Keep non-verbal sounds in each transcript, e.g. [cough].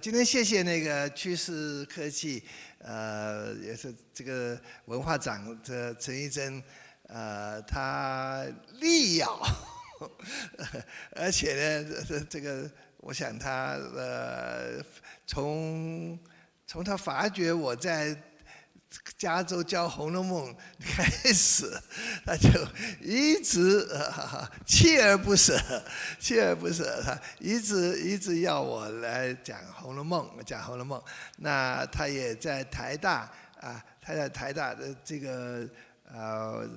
今天谢谢那个趋势科技，呃，也是这个文化长的陈玉珍，呃，他力咬，[laughs] 而且呢，这这个，我想他呃，从从他发觉我在。加州教《红楼梦》开始，他就一直锲而不舍，锲而不舍，他一直一直要我来讲《红楼梦》，讲《红楼梦》。那他也在台大啊，他在台大的这个呃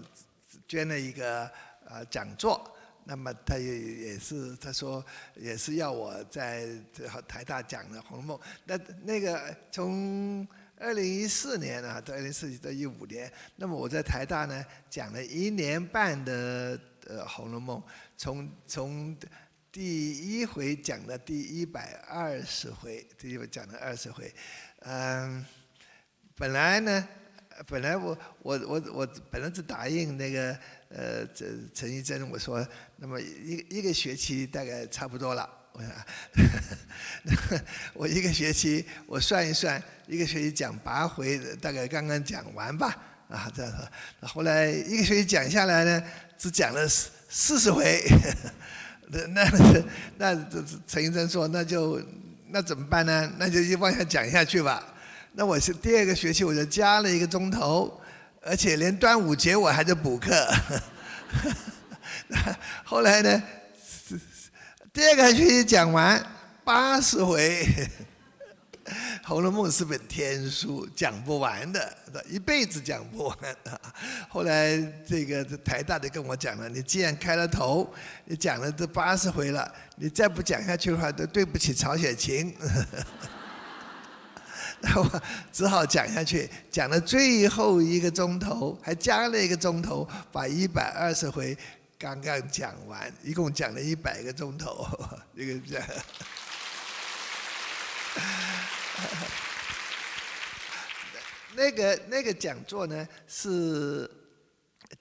捐了一个呃讲座。那么他也也是他说也是要我在台大讲的《红楼梦》。那那个从。二零一四年啊，到二零一四到一五年，那么我在台大呢讲了一年半的呃《红楼梦》，从从第一回讲到第一百二十回，第一回讲了二十回，嗯，本来呢，本来我我我我本来是答应那个呃陈陈一珍，我说那么一一个学期大概差不多了。我 [laughs] 我一个学期，我算一算，一个学期讲八回，大概刚刚讲完吧，啊，这样子。后来一个学期讲下来呢，只讲了四四十回。[laughs] 那那那陈医生说，那就那怎么办呢？那就往下讲下去吧。那我是第二个学期，我就加了一个钟头，而且连端午节我还在补课。[laughs] 后来呢？第二个学期讲完八十回，《红楼梦》是本天书，讲不完的，一辈子讲不完。后来这个台大的跟我讲了，你既然开了头，你讲了这八十回了，你再不讲下去的话，都对不起曹雪芹。[laughs] 那我只好讲下去，讲了最后一个钟头，还加了一个钟头，把一百二十回。刚刚讲完，一共讲了一百个钟头，[laughs] 这个这样。[laughs] 那个那个讲座呢，是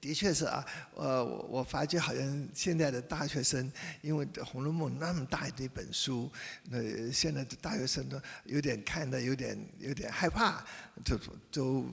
的确是啊，呃，我我发觉好像现在的大学生，因为《红楼梦》那么大一本书，那现在的大学生都有点看的有点有点害怕，就都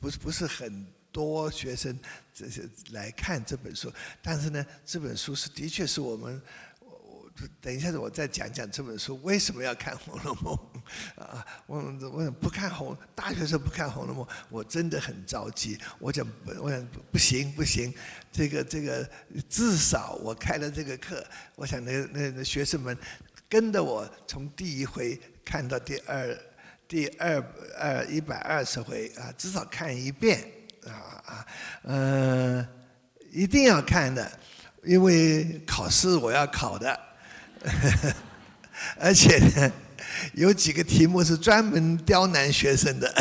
不是不是很。多学生这些来看这本书，但是呢，这本书是的确是我们，我我等一下子我再讲讲这本书为什么要看《红楼梦》[laughs] 啊？我我想不看红大学生不看《红楼梦》，我真的很着急。我讲我想不行不行，这个这个至少我开了这个课，我想那那那学生们跟着我从第一回看到第二第二二一百二十回啊，至少看一遍。啊啊，呃，一定要看的，因为考试我要考的，[laughs] 而且呢，有几个题目是专门刁难学生的，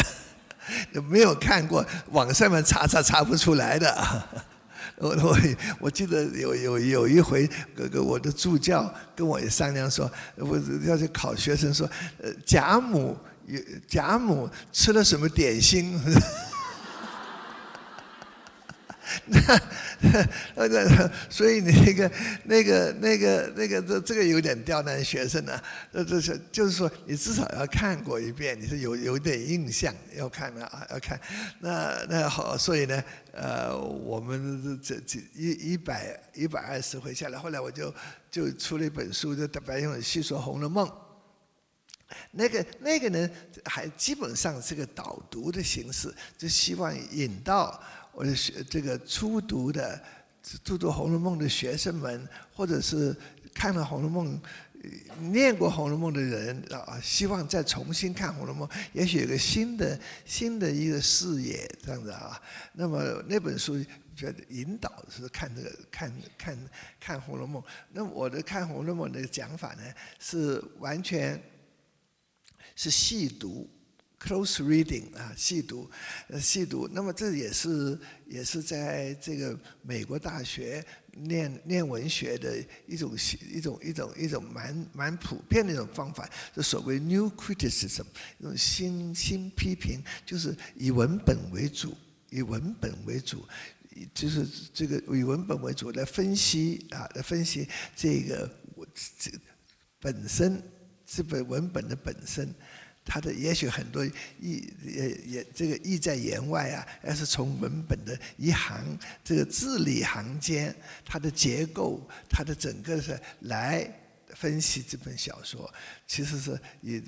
没有看过，网上面查查查不出来的。[laughs] 我我我记得有有有一回，哥哥我的助教跟我也商量说，我要去考学生说，呃，贾母贾母吃了什么点心？那那个，所以你那个那个那个那个这这个有点刁难学生呢。这这是就是说，你至少要看过一遍，你是有有点印象要看的啊，要看。那那好，所以呢，呃，我们这这一一百一百二十回下来，后来我就就出了一本书，就白用细说《红楼梦》。那个那个呢，还基本上是个导读的形式，就希望引到。我的学这个初读的、读读《红楼梦》的学生们，或者是看了《红楼梦》、念过《红楼梦》的人啊，希望再重新看《红楼梦》，也许有个新的、新的一个视野这样子啊。那么那本书觉得引导是看这个、看看看《红楼梦》。那我的看《红楼梦》的讲法呢，是完全是细读。Close reading 啊，细读，细读。那么这也是也是在这个美国大学念念文学的一种一种一种一种蛮蛮普遍的一种方法，就所谓 New Criticism，一种新新批评，就是以文本为主，以文本为主，就是这个以文本为主来分析啊，来分析这个我这本身。这本文本的本身，它的也许很多意也也这个意在言外啊，而是从文本的一行这个字里行间，它的结构，它的整个是来分析这本小说，其实是以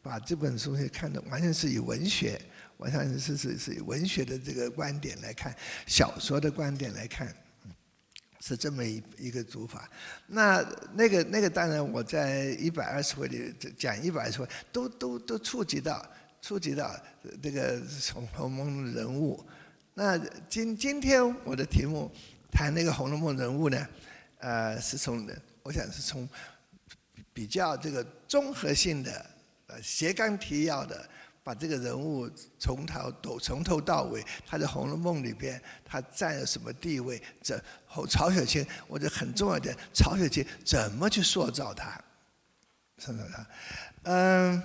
把这本书看的完全是以文学，完全是是是以文学的这个观点来看，小说的观点来看。是这么一一个读法，那那个那个当然我在一百二十回里讲一百二十回都都都触及到触及到这个《红楼梦》人物。那今今天我的题目谈那个《红楼梦》人物呢，呃，是从我想是从比较这个综合性的呃斜杠提要的。把这个人物从头到从头到尾，他在《红楼梦》里边他占了什么地位？这曹雪芹，我觉得很重要的，曹雪芹怎么去塑造他？塑造他，嗯，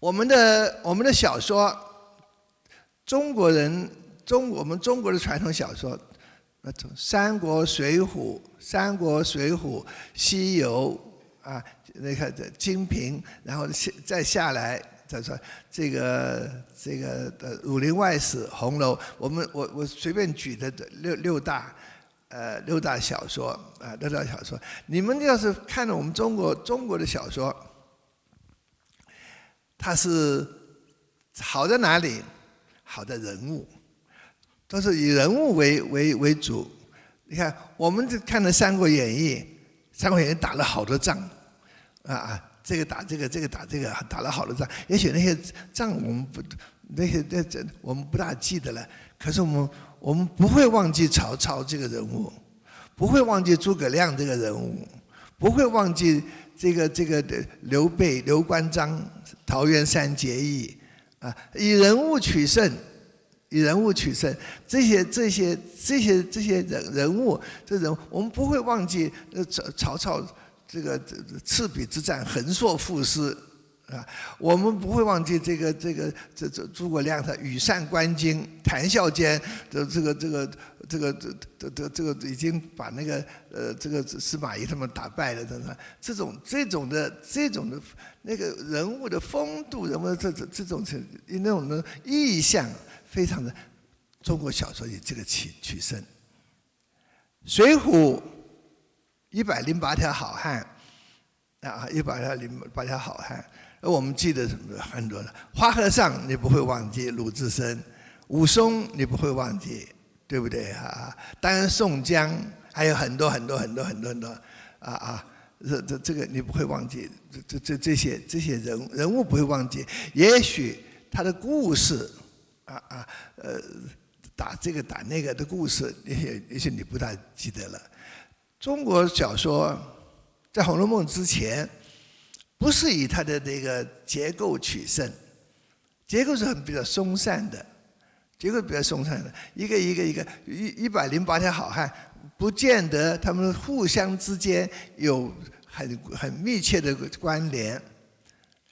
我们的我们的小说，中国人中我们中国的传统小说，那从《三国》《水浒》《三国》《水浒》《西游》啊。那个《金瓶》，然后下再下来，再说这个这个呃《儒林外史》《红楼》，我们我我随便举的六六大，呃六大小说啊六大小说，你们要是看了我们中国中国的小说，它是好在哪里？好的人物，都是以人物为为为主。你看，我们这看的《三国演义》，《三国演义》打了好多仗。啊啊，这个打这个，这个打这个，打了好多仗。也许那些仗我们不，那些那这我们不大记得了。可是我们我们不会忘记曹操这个人物，不会忘记诸葛亮这个人物，不会忘记这个这个的刘备、刘关张、桃园三结义啊，以人物取胜，以人物取胜。这些这些这些这些人人物，这人我们不会忘记呃曹曹操。这个这赤壁之战横槊赋诗啊，我们不会忘记这个这个这这诸葛亮他羽扇纶巾，谈笑间的这个这个这个这这这这个已经把那个呃这个司马懿他们打败了，等等，这种这种的这种的那个人物的风度，人物这这这种是那种的意象，非常的中国小说以这个取取胜，《水浒》。一百零八条好汉，啊，一百零八条好汉，而我们记得很多的。花和尚你不会忘记鲁智深，武松你不会忘记，对不对啊？当然宋江还有很多很多很多很多很多，啊啊，这这这个你不会忘记，这这这这些这些人人物不会忘记。也许他的故事，啊啊，呃，打这个打那个的故事，也许也许你不大记得了。中国小说在《红楼梦》之前，不是以它的这个结构取胜，结构是很比较松散的，结构比较松散的，一个一个一个一一百零八条好汉，不见得他们互相之间有很很密切的关联，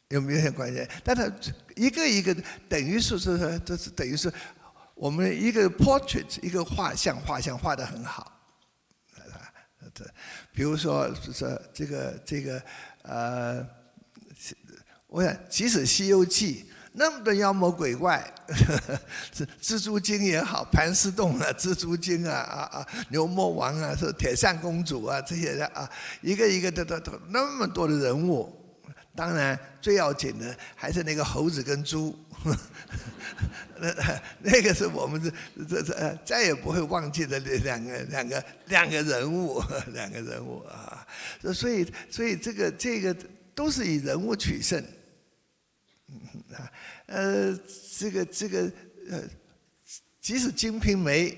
有没有关联？但它一个一个等于是是这是等于是我们一个 portrait 一个画像，画像画的很好。这，比如说，说这个这个，呃，我想，即使《西游记》那么多妖魔鬼怪，是蜘蛛精也好，盘丝洞啊，蜘蛛精啊，啊啊，牛魔王啊，是铁扇公主啊，这些的啊，一个一个的都都那么多的人物。当然，最要紧的还是那个猴子跟猪，那 [laughs] 那个是我们这这这再也不会忘记的两个两个两个人物，[laughs] 两个人物啊。所以所以这个这个都是以人物取胜，嗯啊呃这个这个呃，即使《金瓶梅》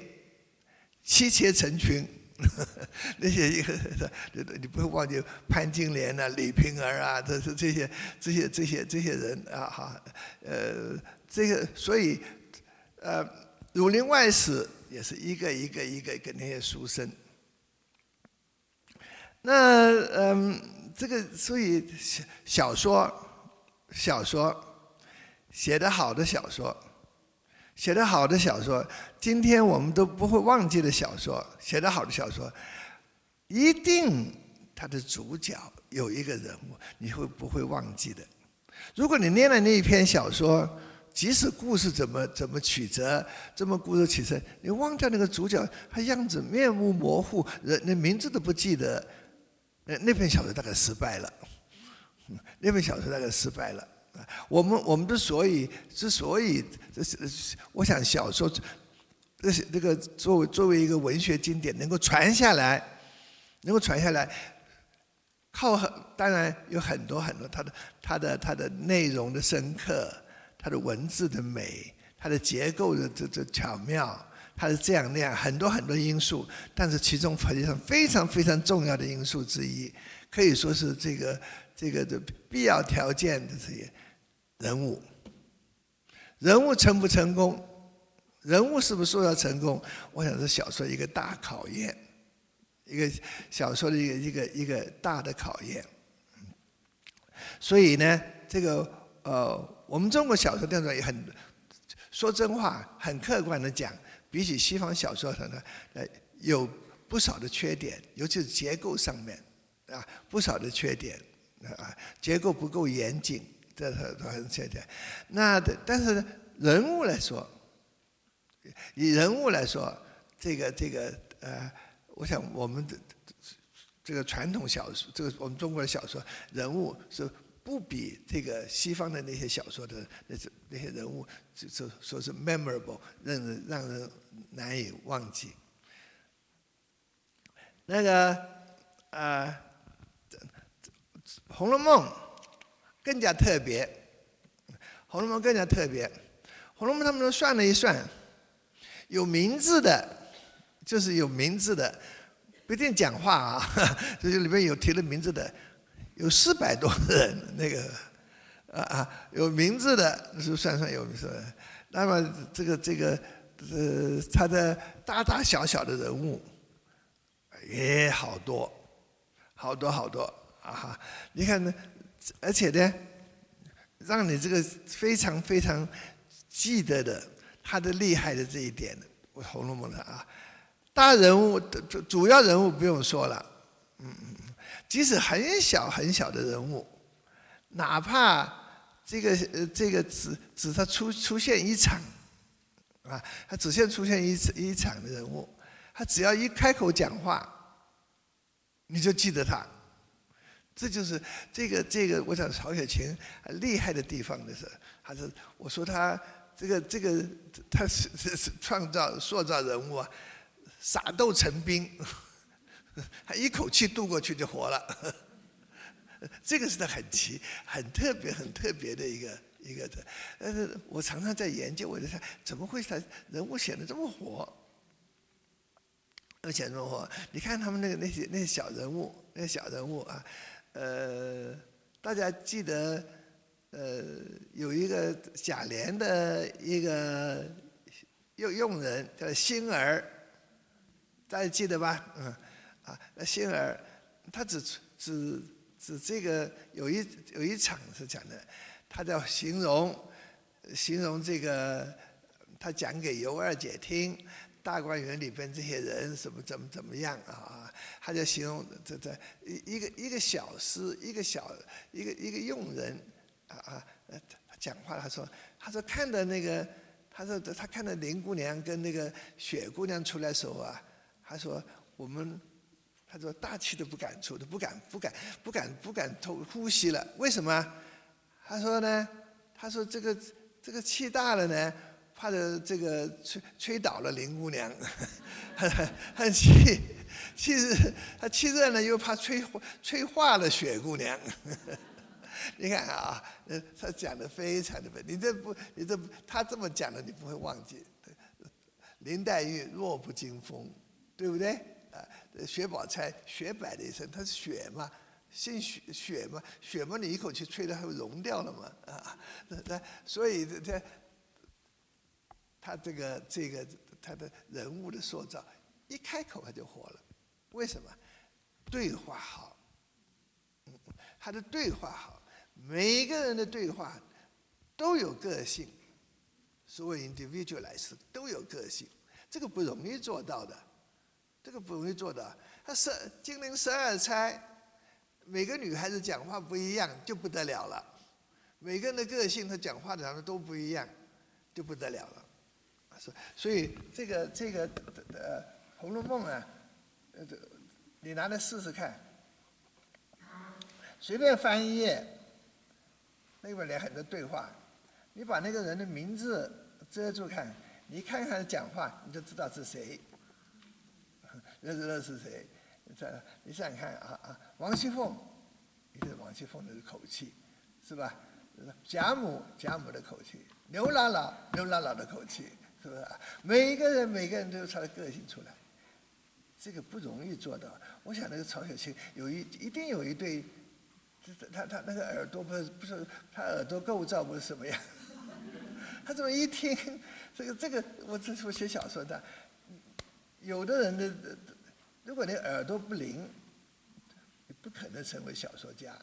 妻妾成群。[laughs] 那些一个，你不会忘记潘金莲啊、李瓶儿啊，这是这些这些这些这些人啊哈，呃，这个所以呃，《儒林外史》也是一个一个一个跟那些书生。那嗯，这个所以小小说小说写的好的小说。写得好的小说，今天我们都不会忘记的小说，写得好的小说，一定它的主角有一个人物，你会不会忘记的？如果你念了那一篇小说，即使故事怎么怎么曲折，这么故事曲折，你忘掉那个主角，他样子面目模糊，人连名字都不记得，那那篇小说大概失败了。那篇小说大概失败了。我们我们之所以之所以这是，我想小说这是这个作为作为一个文学经典能够传下来，能够传下来，靠很当然有很多很多它的它的它的内容的深刻，它的文字的美，它的结构的这这巧妙，它是这样那样很多很多因素，但是其中实际上非常非常重要的因素之一，可以说是这个这个的必要条件的这些。人物，人物成不成功？人物是不是说要成功？我想是小说一个大考验，一个小说的一个一个一个大的考验。所以呢，这个呃，我们中国小说当中也很说真话，很客观的讲，比起西方小说上呢，呃，有不少的缺点，尤其是结构上面啊，不少的缺点啊，结构不够严谨。这是都很简单。那但是人物来说，以人物来说，这个这个呃，我想我们的这个传统小说，这个我们中国的小说人物是不比这个西方的那些小说的那些那些人物，就就说是 memorable，让人让人难以忘记。那个呃，《红楼梦》。更加特别，《红楼梦》更加特别，《红楼梦》他们都算了一算，有名字的，就是有名字的，不一定讲话啊，[laughs] 就是里面有提了名字的，有四百多人，那个啊啊，有名字的是算算有名字的，那么这个这个呃，他的大大小小的人物也好多，好多好多啊哈！你看呢？而且呢，让你这个非常非常记得的他的厉害的这一点，《我红楼梦》的啊，大人物主主要人物不用说了，嗯嗯，即使很小很小的人物，哪怕这个呃这个只只他出出现一场，啊，他只现出现一次一场的人物，他只要一开口讲话，你就记得他。这就是这个这个，我想曹雪芹厉害的地方的是，还是我说他这个这个他是是是创造塑造人物啊，撒豆成兵，他一口气渡过去就活了，[laughs] 这个是他很奇很特别很特别的一个一个的。但是我常常在研究，我在想怎么会他人物显得这么活，而且这么活？你看他们那个那些那些小人物，那些小人物啊。呃，大家记得，呃，有一个贾琏的一个用佣人叫星儿，大家记得吧？嗯，啊，那星儿，他只只只这个有一有一场是讲的，他叫形容形容这个，他讲给尤二姐听。大观园里边这些人什么怎么怎么样啊？他就形容这这一一个一个小厮，一个小一个一个佣人啊啊！他讲话，他说他说看到那个，他说他看到林姑娘跟那个雪姑娘出来时候啊，他说我们他说大气都不敢出，都不敢不敢不敢不敢透呼吸了。为什么？他说呢？他说这个这个气大了呢。怕的这个吹吹倒了林姑娘，[laughs] 很气气热，他气热呢又怕吹吹化了雪姑娘。[laughs] 你看啊，他讲的非常的你这不你这他这么讲的你不会忘记。林黛玉弱不禁风，对不对？啊，薛宝钗雪白的一身，她是雪嘛，姓雪雪嘛，雪嘛你一口气吹的还会融掉了嘛啊？那所以这。他这个这个他的人物的塑造，一开口他就火了，为什么？对话好，他的对话好，每一个人的对话都有个性，所谓 individual 来说都有个性，这个不容易做到的，这个不容易做到。他十金陵十二钗，每个女孩子讲话不一样就不得了了，每个人的个性和讲话的方式都不一样，就不得了了。是，所以这个这个呃《红楼梦》啊，呃，你拿来试试看，随便翻一页，那边连很多对话，你把那个人的名字遮住看，你看看讲话，你就知道是谁，[laughs] 认识认识谁。这你想想看啊啊，王熙凤，一个王熙凤的口气，是吧？贾母贾母的口气，刘姥姥刘姥姥的口气。是不是？每一个人，每个人都有他的个性出来，这个不容易做到。我想那个曹雪芹有一一定有一对，他他那个耳朵不是不是他耳朵构造不是什么样，[laughs] 他这么一听，这个这个我这是我写小说的，有的人的，如果你耳朵不灵，你不可能成为小说家。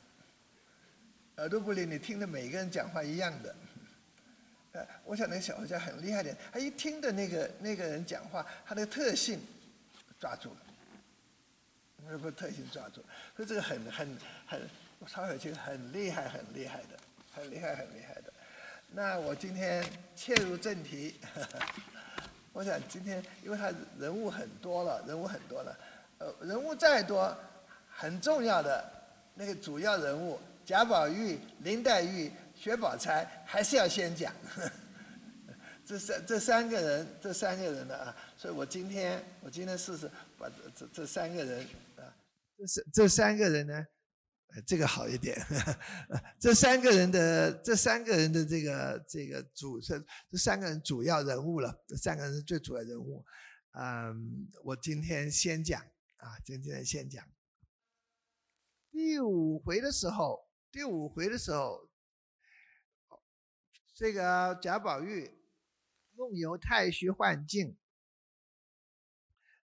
耳朵不灵，你听的每个人讲话一样的。呃，我想那个小说家很厉害的，他一听的那个那个人讲话，他的特性抓住了，那个特性抓住，所以这个很很很，曹雪芹很厉害很厉害的，很厉害很厉害的。那我今天切入正题，[laughs] 我想今天因为他人物很多了，人物很多了，呃，人物再多，很重要的那个主要人物贾宝玉、林黛玉。薛宝钗还是要先讲，这三这三个人，这三个人的啊，所以我今天我今天试试把这这三个人啊，这三这三个人呢，这个好一点，[laughs] 这三个人的这三个人的这个这个主这这三个人主要人物了，这三个人是最主要人物，嗯，我今天先讲啊，今天先讲第五回的时候，第五回的时候。这个贾宝玉梦游太虚幻境，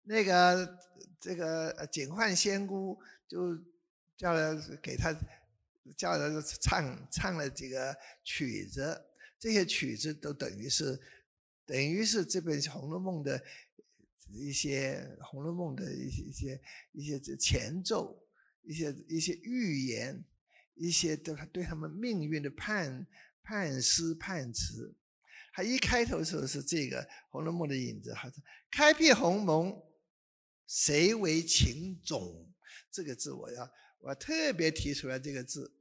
那个这个警幻仙姑就叫他给他叫他唱唱了几个曲子，这些曲子都等于是等于是这本《红楼梦》的一些《红楼梦》的一些一些一些前奏，一些一些预言，一些对对他们命运的判。判诗判词，他一开头时候是这个《红楼梦》的影子，还是开辟鸿蒙，谁为情种？这个字我要我要特别提出来，这个字，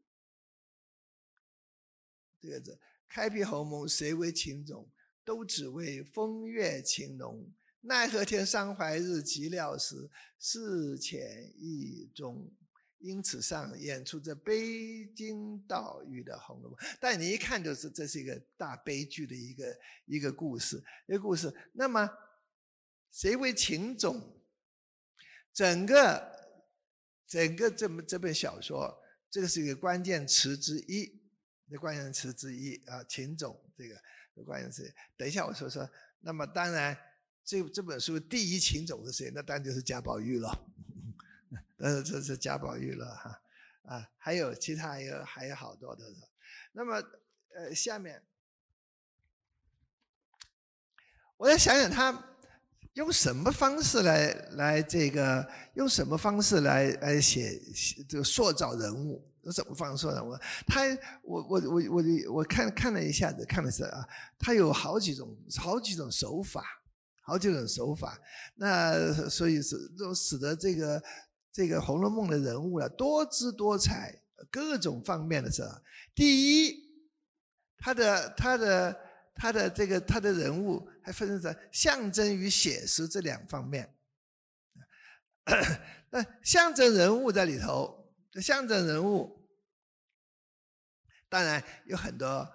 这个字，开辟鸿蒙，谁为情种？都只为风月情浓，奈何天伤怀日，寂寥时，事浅意重。因此上演出这悲金悼玉的《红楼梦》，但你一看就是这是一个大悲剧的一个一个故事，一个故事。那么谁为情种？整个整个这么这本小说，这个是一个关键词之一，的关键词之一啊，情种这个关键词。等一下我说说。那么当然，这这本书第一情种是谁？那当然就是贾宝玉了。呃，这是贾宝玉了哈，啊，还有其他有还有好多的。那么，呃，下面我要想想他用什么方式来来这个，用什么方式来来写这个塑造人物，用什么方式塑造人物？他，我我我我我看看了一下子，看的是啊，他有好几种好几种手法，好几种手法。那所以是都使得这个。这个《红楼梦》的人物啊，多姿多彩，各种方面的是。第一，他的他的他的这个他的人物还分成象征与写实这两方面。[coughs] 那象征人物在里头，这象征人物当然有很多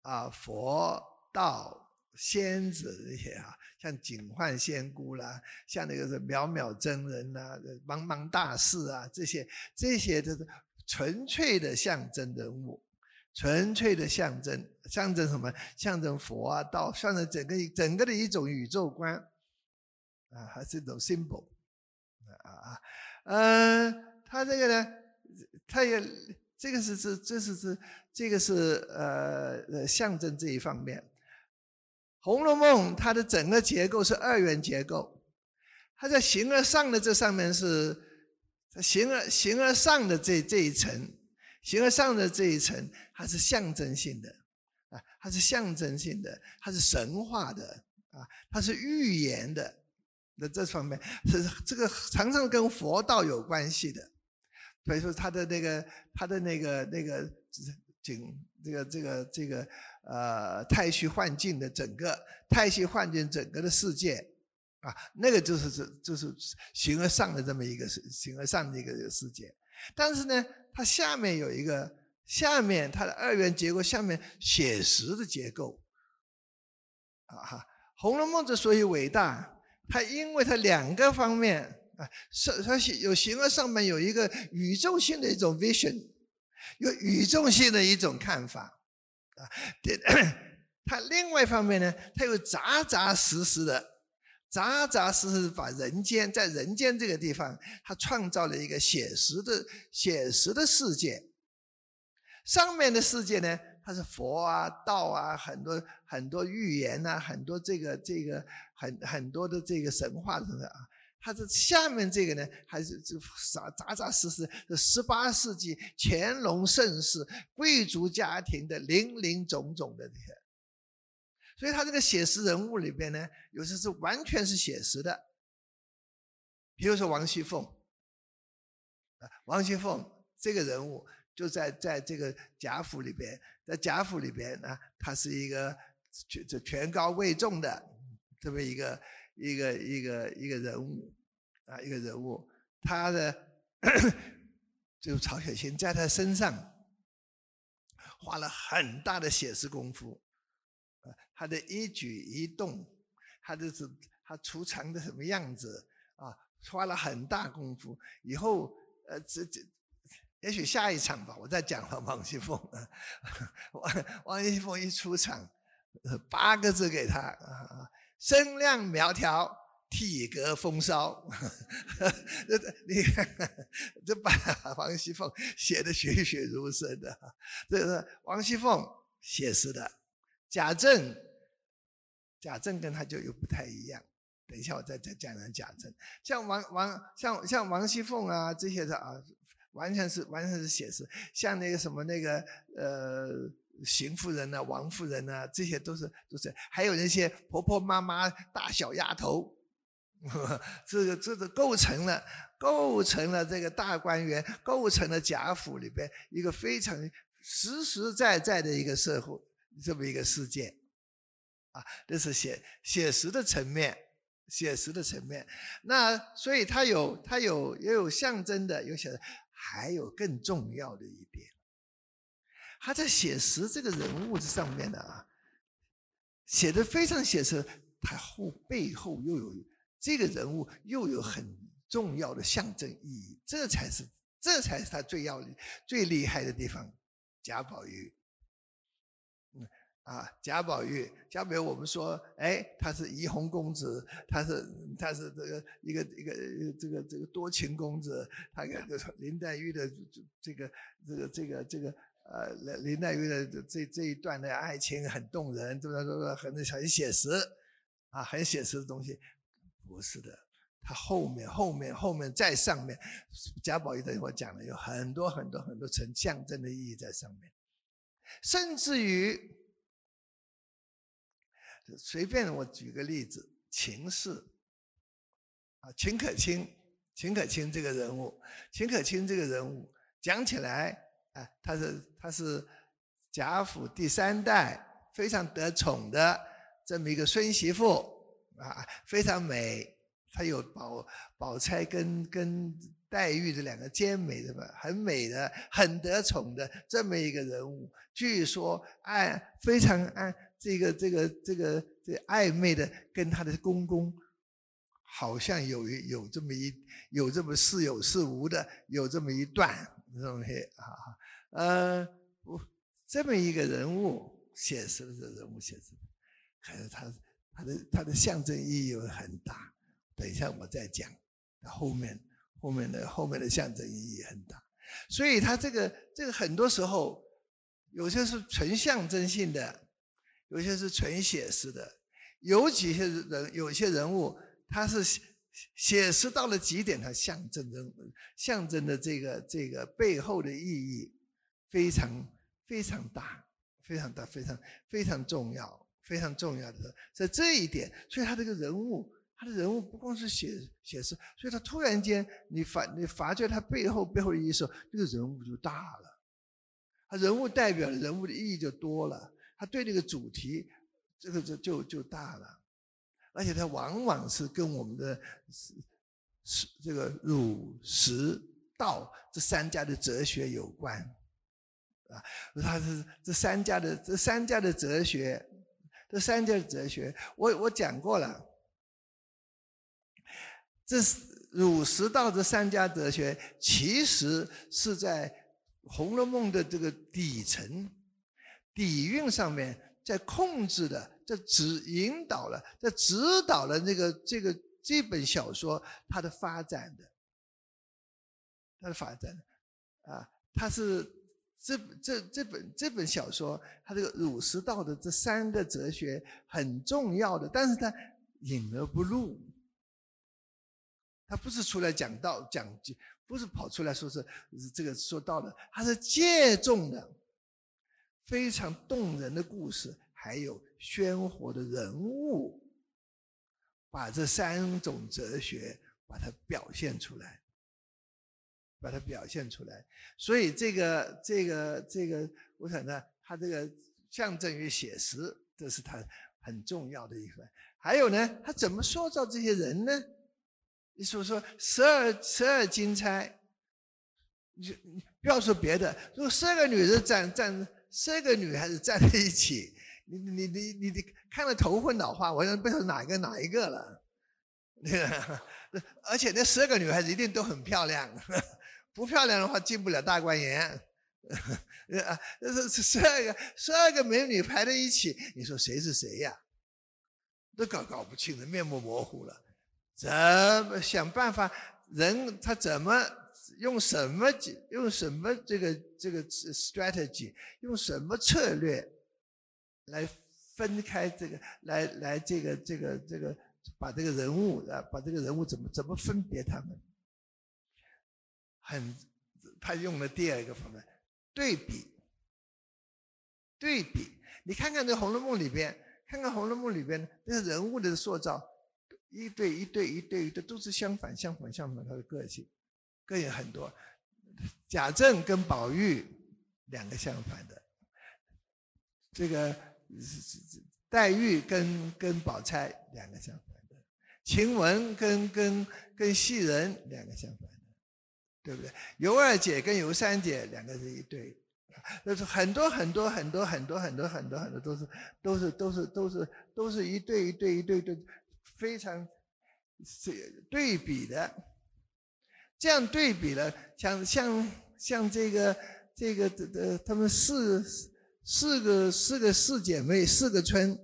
啊，佛道仙子这些啊。像警幻仙姑啦，像那个是渺渺真人呐，茫茫大士啊，这些这些都是纯粹的象征人物，纯粹的象征，象征什么？象征佛啊，道，象征整个整个的一种宇宙观啊，还是一种 symbol 啊啊，嗯，他这个呢，他也这个是是这是是这个是呃呃象征这一方面。《红楼梦》它的整个结构是二元结构，它在形而上的这上面是形而形而上的这这一层，形而上的这一层，它是象征性的啊，它是象征性的，它是神话的啊，它是预言的。那这方面是这个常常跟佛道有关系的。所以说，他的那个他的那个那个景，这个这个这个呃太虚幻境的整个太虚幻境整个的世界。啊，那个就是这就是形而上的这么一个形而上的一个世界，但是呢，它下面有一个下面它的二元结构下面写实的结构，啊哈，《红楼梦》之所以伟大，它因为它两个方面啊，是它有形而上面有一个宇宙性的一种 vision，有宇宙性的一种看法，啊，他另外一方面呢，他又扎扎实实的。扎扎实实把人间，在人间这个地方，他创造了一个写实的、写实的世界。上面的世界呢，它是佛啊、道啊，很多很多预言呐，很多这个这个很很多的这个神话什么的啊。它这下面这个呢，还是这啥扎扎实实的十八世纪乾隆盛世贵族家庭的林林总总的这些。所以他这个写实人物里边呢，有些是完全是写实的，比如说王熙凤，啊，王熙凤这个人物就在在这个贾府里边，在贾府里边呢，他是一个权权高位重的这么一个一个一个一个人物，啊，一个人物，他的就是曹雪芹在他身上花了很大的写实功夫。啊他的一举一动，他的是他出场的什么样子啊？花了很大功夫。以后呃，这这，也许下一场吧，我再讲了王熙凤。[laughs] 王王熙凤一出场，八个字给他啊：身量苗条，体格风骚。[laughs] 这你看，这把王熙凤写的栩栩如生的。这是王熙凤写实的。贾政，贾政跟他就又不太一样。等一下，我再再讲讲贾政。像王王像像王熙凤啊这些的啊，完全是完全是写实。像那个什么那个呃邢夫人呐、王夫人呐，这些都是都是。还有那些婆婆妈妈、大小丫头，这个这个构成了构成了这个大观园，构成了贾府里边一个非常实实在在的一个社会。这么一个世界，啊，这是写写实的层面，写实的层面。那所以它有它有也有象征的，有写的，还有更重要的一点，他在写实这个人物这上面的啊，写的非常写实，他后背后又有这个人物又有很重要的象征意义，这才是这才是他最要最厉害的地方，贾宝玉。啊，贾宝玉，贾宝玉，我们说，哎，他是怡红公子，他是他是这个一个一个这个这个多情公子，他跟林黛玉的这个这个这个这个呃林黛玉的这这一段的爱情很动人，对不对？很很写实，啊，很写实的东西，不是的，他后面后面后面在上面，贾宝玉等会讲了，有很多很多很多层象征的意义在上面，甚至于。随便我举个例子，秦氏啊，秦可卿，秦可卿这个人物，秦可卿这个人物讲起来，啊，他是他是贾府第三代非常得宠的这么一个孙媳妇啊，非常美，她有宝宝钗跟跟黛玉的两个兼美的吧，很美的，很得宠的这么一个人物，据说爱非常爱。这个这个这个这暧昧的跟她的公公，好像有有这么一有这么似有似无的有这么一段东西啊，呃，我这么一个人物写实的人物写实，可是他他的他的象征意义很大。等一下我再讲，后面后面的后面的象征意义很大，所以他这个这个很多时候有些是纯象征性的。有些是纯写实的，有几些人，有些人物他是写实到了极点，它象征着象征的这个这个背后的意义非常非常大，非常大，非常非常重要，非常重要的在这一点。所以他这个人物，他的人物不光是写写实，所以他突然间你发你发觉他背后背后的意思，这个人物就大了，他人物代表人物的意义就多了，他对这个主题这个就就就大了。而且他往往是跟我们的是是这个儒释道这三家的哲学有关，啊，他是这三家的这三家的哲学，这三家的哲学，我我讲过了，这是儒释道这三家哲学，其实是在《红楼梦》的这个底层底蕴上面在控制的。这指引导了，这指导了那个这个这本小说它的发展的，它的发展，啊，它是这这这本这本小说，它这个儒释道的这三个哲学很重要的，但是它隐而不露，它不是出来讲道讲，不是跑出来说是这个说道的，它是借重的非常动人的故事。还有鲜活的人物，把这三种哲学把它表现出来，把它表现出来。所以这个这个这个，我想呢，它这个象征于写实，这是它很重要的一环。还有呢，他怎么塑造这些人呢？你说说十二十二金钗，你不要说别的，如果十二个女人站站，十二个女孩子站在一起。你你你你你看了头昏脑花，我想不知道哪个哪一个了，[laughs] 而且那十二个女孩子一定都很漂亮，不漂亮的话进不了大观园。啊，[laughs] 这是十二个十二个美女排在一起，你说谁是谁呀？都搞搞不清了，面目模糊了。怎么想办法？人他怎么用什么用什么这个这个 strategy 用什么策略？来分开这个，来来这个这个这个，把这个人物啊，把这个人物怎么怎么分别他们？很，他用了第二个方面，对比，对比。你看看这《红楼梦》里边，看看《红楼梦》里边那个人物的塑造，一对一对一对一对都是相反相反相反，他的个性各有很多。贾政跟宝玉两个相反的，这个。是是是，黛玉跟跟宝钗两个相反的，晴雯跟跟跟袭人两个相反，对不对？尤二姐跟尤三姐两个是一对，那是很多很多很多很多很多很多很多都是都是都是都是都是一对一对一对对，非常是对比的，这样对比了，像像像这个这个的的他们四。四个四个四姐妹，四个村，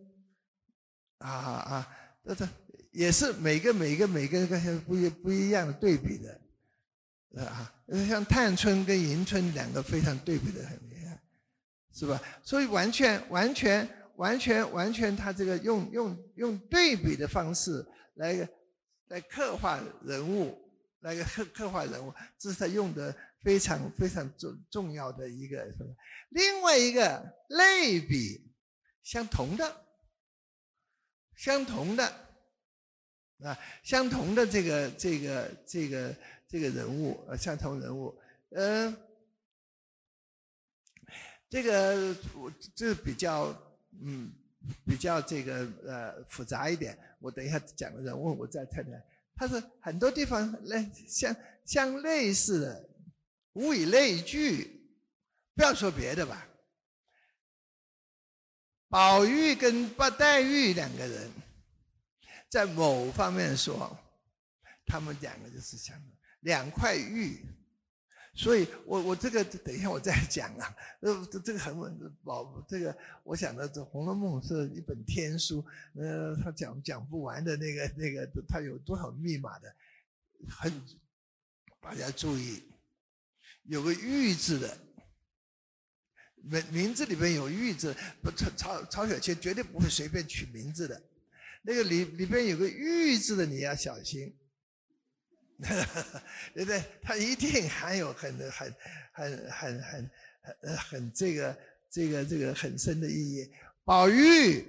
啊啊，这这也是每个每个每个个不一不一样的对比的，啊，像探春跟迎春两个非常对比的很厉害，是吧？所以完全完全完全完全，他这个用用用对比的方式来来刻画人物，来刻刻画人物，这是他用的。非常非常重重要的一个，另外一个类比相同的，相同的啊，相同的这个这个这个这个人物啊，相同人物，嗯，这个我这比较嗯比较这个呃复杂一点，我等一下讲人物我再谈谈，它是很多地方类相相类似的。物以类聚，不要说别的吧。宝玉跟八黛玉两个人，在某方面说，他们两个就是像两块玉。所以我我这个等一下我再讲啊。呃，这这个很稳宝这个，我想的这《红楼梦》是一本天书，呃，他讲讲不完的那个那个，他有多少密码的，很大家注意。有个玉字的名名字里边有玉字，不曹曹雪芹绝对不会随便取名字的。那个里里边有个玉字的，你要小心，[laughs] 对不对？它一定含有很很很很很很很这个这个这个很深的意义。宝玉，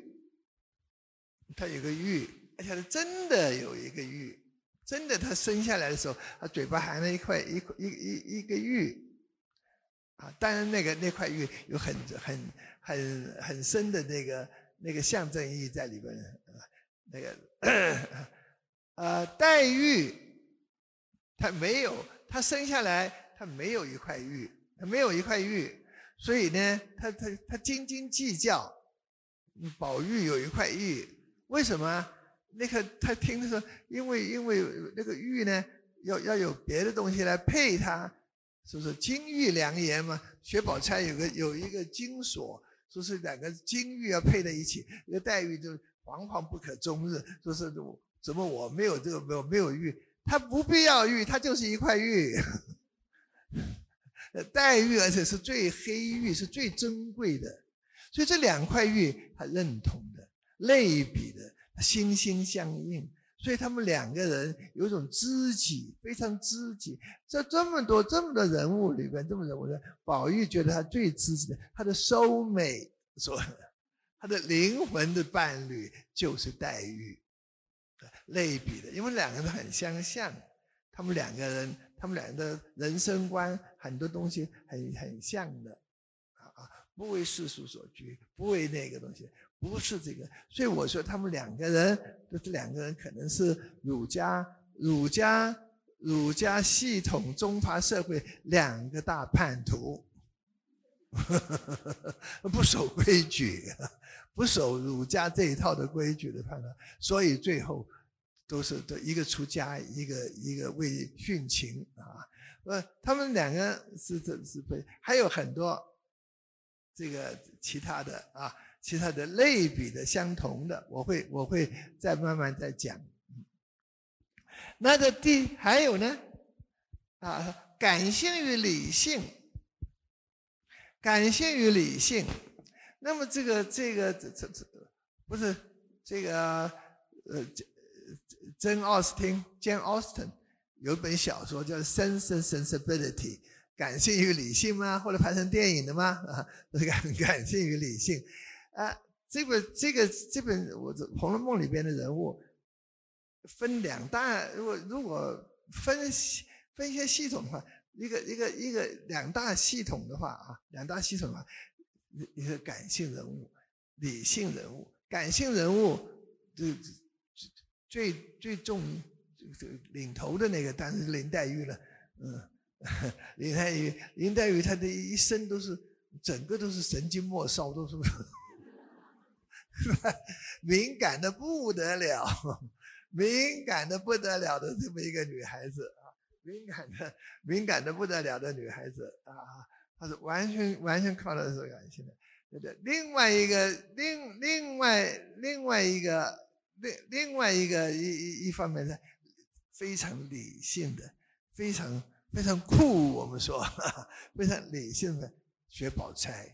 他有个玉，而且他真的有一个玉，真的他生下来的时候，他嘴巴含了一块一块一一一个玉，啊，当然那个那块玉有很很很很深的那个那个象征意义在里边，那个呃 [coughs] 黛玉，他没有，他生下来他没有一块玉，他没有一块玉，所以呢，他他他斤斤计较。宝玉有一块玉，为什么？那个他听说，因为因为那个玉呢，要要有别的东西来配它，是不是金玉良言嘛？薛宝钗有个有一个金锁，说是两个金玉要配在一起，那个黛玉就惶惶不可终日，说是怎么我没有这个没有没有玉，他不必要玉，他就是一块玉，[laughs] 黛玉而且是最黑玉，是最珍贵的。所以这两块玉，他认同的、类比的、心心相印，所以他们两个人有一种知己，非常知己。在这么多这么多人物里边，这么人物的宝玉觉得他最知己的，他的收美说，他的灵魂的伴侣就是黛玉，类比的，因为两个人很相像，他们两个人，他们两个的人生观很多东西很很像的。啊不为世俗所拘，不为那个东西，不是这个。所以我说他们两个人，这两个人可能是儒家、儒家、儒家系统中华社会两个大叛徒，[laughs] 不守规矩，不守儒家这一套的规矩的叛徒，所以最后都是都一个出家，一个一个为殉情啊。呃，他们两个是这是被还有很多。这个其他的啊，其他的类比的相同的，我会我会再慢慢再讲。那个第还有呢，啊，感性与理性，感性与理性。那么这个这个这这这不是这个呃，珍奥斯汀 Jane Austen 有本小说叫《Sense and Sensibility》。感性与理性吗？或者拍成电影的吗？啊，感感性与理性，啊，这个这个这本我这《红楼梦》里边的人物分两大，如果如果分析分些系统的话，一个一个一个两大系统的话啊，两大系统啊，一个感性人物，理性人物，感性人物最最最重这个领头的那个当然是林黛玉了，嗯。[laughs] 林黛玉，林黛玉，她的一生都是整个都是神经末梢，都是 [laughs] 敏感的不得了，敏感的不得了的这么一个女孩子啊，敏感的敏感的不得了的女孩子啊，她是完全完全靠的是感性的，对对？另外一个另另外另外一个另另外一个一一一方面呢非常理性的，非常。非常酷，我们说 [laughs] 非常理性的薛宝钗，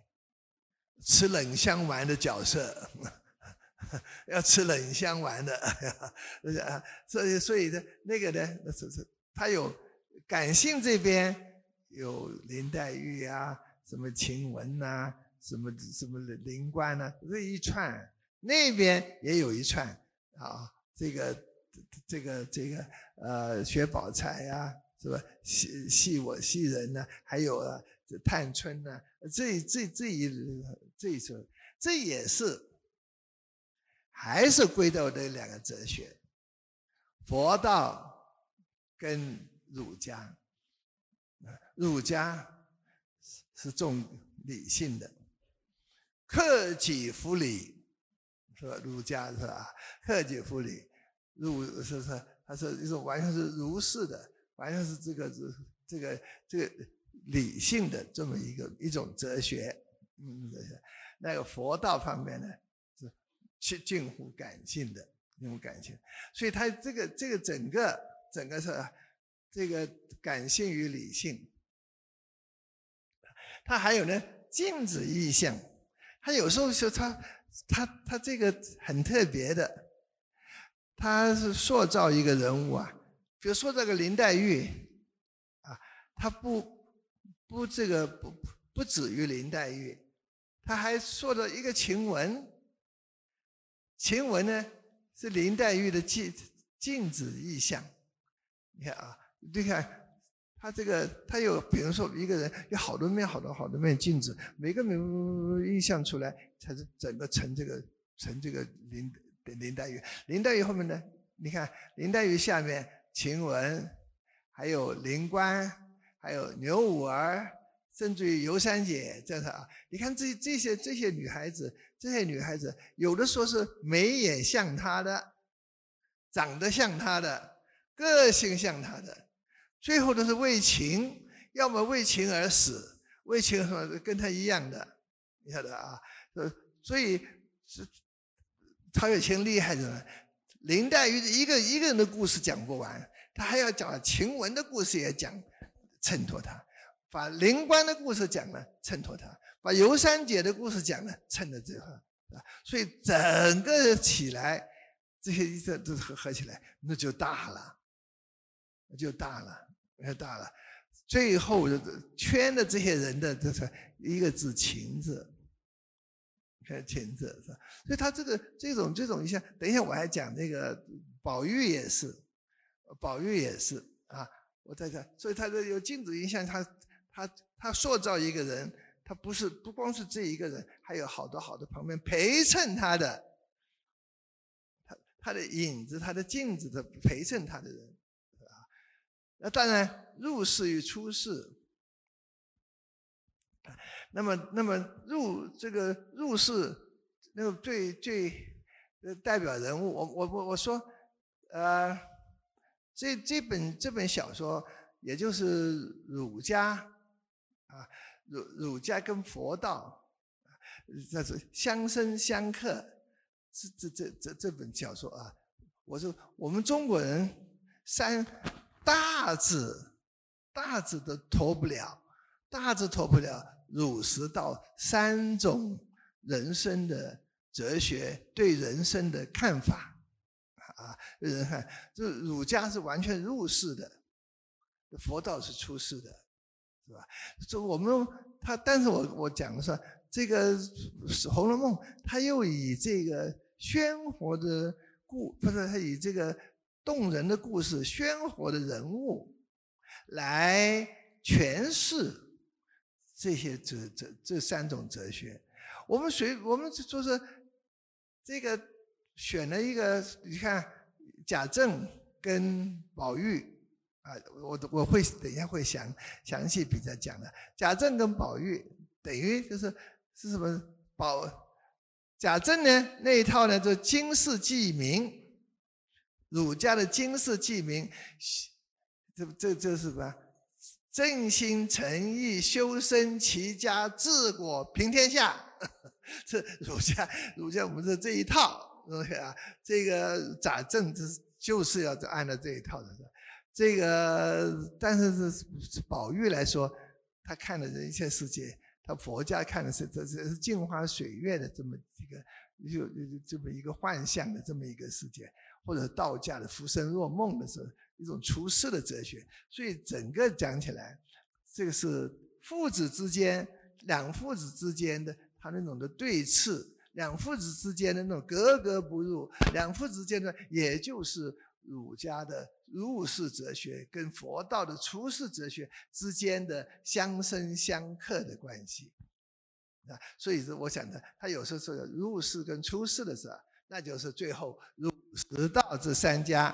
吃冷香丸的角色，[laughs] 要吃冷香丸的，啊，所以所以呢，那个呢，那是是，他有感性这边有林黛玉啊，什么晴雯呐，什么什么灵官呐，这一串，那边也有一串啊，这个这个这个呃，薛宝钗呀。是吧？戏戏我戏人呢，还有啊，这探春呢，这这这一这一首，这也是还是归到这两个哲学，佛道跟儒家，儒家是重理性的，克己复礼，是吧？儒家是吧？克己复礼，儒是是它是一种完全是儒释的。完全是这个是这个这个理性的这么一个一种哲学，嗯，哲学那个佛道方面呢是近近乎感性的那种感性，所以它这个这个整个整个是这个感性与理性，它还有呢镜子意象，它有时候说它他他这个很特别的，他是塑造一个人物啊。比如说这个林黛玉，啊，他不不这个不不止于林黛玉，他还塑造一个晴雯。晴雯呢是林黛玉的镜镜子意象。你看啊，你看他这个他有，比如说一个人有好多面、好多好多面镜子，每个面印象出来，才是整个成这个成这个林林黛玉。林黛玉后面呢，你看林黛玉下面晴雯，还有林官，还有牛五儿。甚至于尤三姐，这是啊，你看这这些这些女孩子，这些女孩子有的说是眉眼像她的，长得像她的，个性像她的，最后都是为情，要么为情而死，为情什么跟他一样的，你晓得啊？呃，所以是曹雪芹厉害着呢。林黛玉一个一个人的故事讲不完，他还要讲晴雯的故事也讲，衬托她。把灵官的故事讲了，衬托他；把尤三姐的故事讲了，衬着这个，啊，所以整个起来，这些这都合合起来，那就大了，那就大了，太大了。最后圈的这些人的，这是一个字“情”字，看“情”字是吧？所以他这个这种这种一下，等一下我还讲那个宝玉也是，宝玉也是啊，我在这，所以他这有镜子印象，他。他他塑造一个人，他不是不光是这一个人，还有好多好多旁边陪衬他的，他他的影子、他的镜子的陪衬他的人，那当然入世与出世，那么那么入这个入世那个最最代表人物，我我我我说，呃，这这本这本小说也就是儒家。啊，儒儒家跟佛道，这是相生相克。这这这这这本小说啊，我说我们中国人三大字大字都脱不了，大字脱不了儒释道三种人生的哲学对人生的看法啊。人看这儒家是完全入世的，佛道是出世的。是吧？这我们他，但是我我讲的是这个《红楼梦》，他又以这个鲜活的故，不是他以这个动人的故事、鲜活的人物来诠释这些哲哲这三种哲学。我们随我们就是这个选了一个，你看贾政跟宝玉。啊，我我会等一下会详详细比较讲的。贾政跟宝玉等于就是是什么？宝贾政呢那一套呢，就经世济民，儒家的经世济民，这这这是什么？正心诚意修身齐家治国平天下，[laughs] 这儒家儒家我们是这一套东西啊。这个咋政治就是要按照这一套的。这个，但是是宝玉来说，他看的人间世界，他佛家看的是这这是镜花水月的这么一个，就就这么一个幻象的这么一个世界，或者道家的浮生若梦的时候，一种出世的哲学。所以整个讲起来，这个是父子之间，两父子之间的他那种的对峙，两父子之间的那种格格不入，两父子之间的也就是儒家的。入世哲学跟佛道的出世哲学之间的相生相克的关系，啊，所以说我想的，他有时候说入世跟出世的时候，那就是最后儒释道这三家。